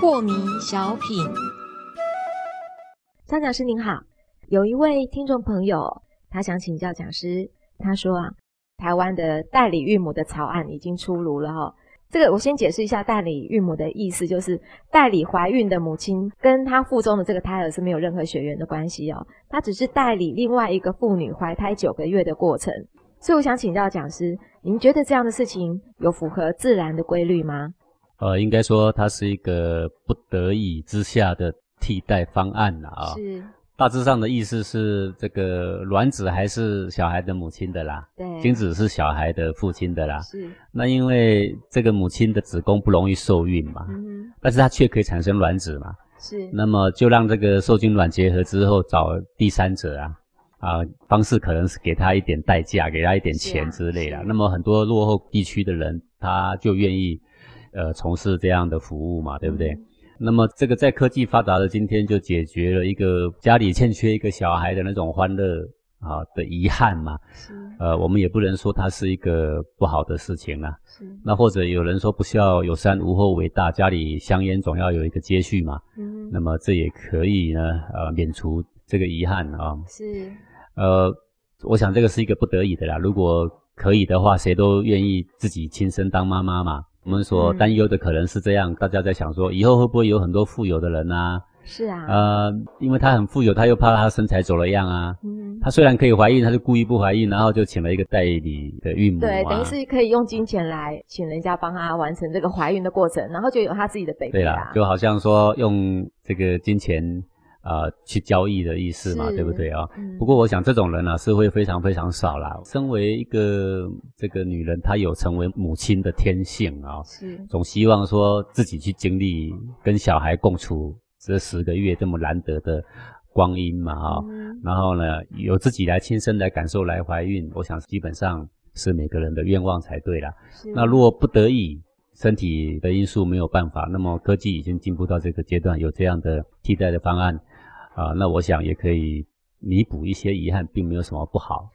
破迷小品，张讲师您好，有一位听众朋友，他想请教讲师，他说啊，台湾的代理孕母的草案已经出炉了哈。这个我先解释一下代理孕母的意思，就是代理怀孕的母亲跟她腹中的这个胎儿是没有任何血缘的关系哦，她只是代理另外一个妇女怀胎九个月的过程。所以我想请教讲师，您觉得这样的事情有符合自然的规律吗？呃，应该说它是一个不得已之下的替代方案了啊。是。大致上的意思是，这个卵子还是小孩的母亲的啦，对，精子是小孩的父亲的啦。是。那因为这个母亲的子宫不容易受孕嘛，嗯，但是它却可以产生卵子嘛，是。那么就让这个受精卵结合之后找第三者啊，啊，方式可能是给他一点代价，给他一点钱之类的。那么很多落后地区的人，他就愿意，呃，从事这样的服务嘛，对不对？那么这个在科技发达的今天，就解决了一个家里欠缺一个小孩的那种欢乐啊的遗憾嘛。是。呃，我们也不能说它是一个不好的事情啦。是。那或者有人说不孝有三，无后为大，家里香烟总要有一个接续嘛。嗯。那么这也可以呢，呃，免除这个遗憾啊。是。呃，我想这个是一个不得已的啦。如果可以的话，谁都愿意自己亲身当妈妈嘛。我们所担忧的可能是这样，大家在想说，以后会不会有很多富有的人啊？是啊，呃，因为他很富有，他又怕他身材走了样啊。嗯，他虽然可以怀孕，他就故意不怀孕，然后就请了一个代理的孕母。对，等于是可以用金钱来请人家帮他完成这个怀孕的过程，然后就有他自己的 baby 对啦，就好像说用这个金钱。啊，去交易的意思嘛，对不对啊？不过我想这种人呢是会非常非常少啦。身为一个这个女人，她有成为母亲的天性啊，是总希望说自己去经历跟小孩共处这十个月这么难得的光阴嘛哈，然后呢，由自己来亲身来感受来怀孕，我想基本上是每个人的愿望才对啦。那如果不得已，身体的因素没有办法，那么科技已经进步到这个阶段，有这样的替代的方案。啊，那我想也可以弥补一些遗憾，并没有什么不好。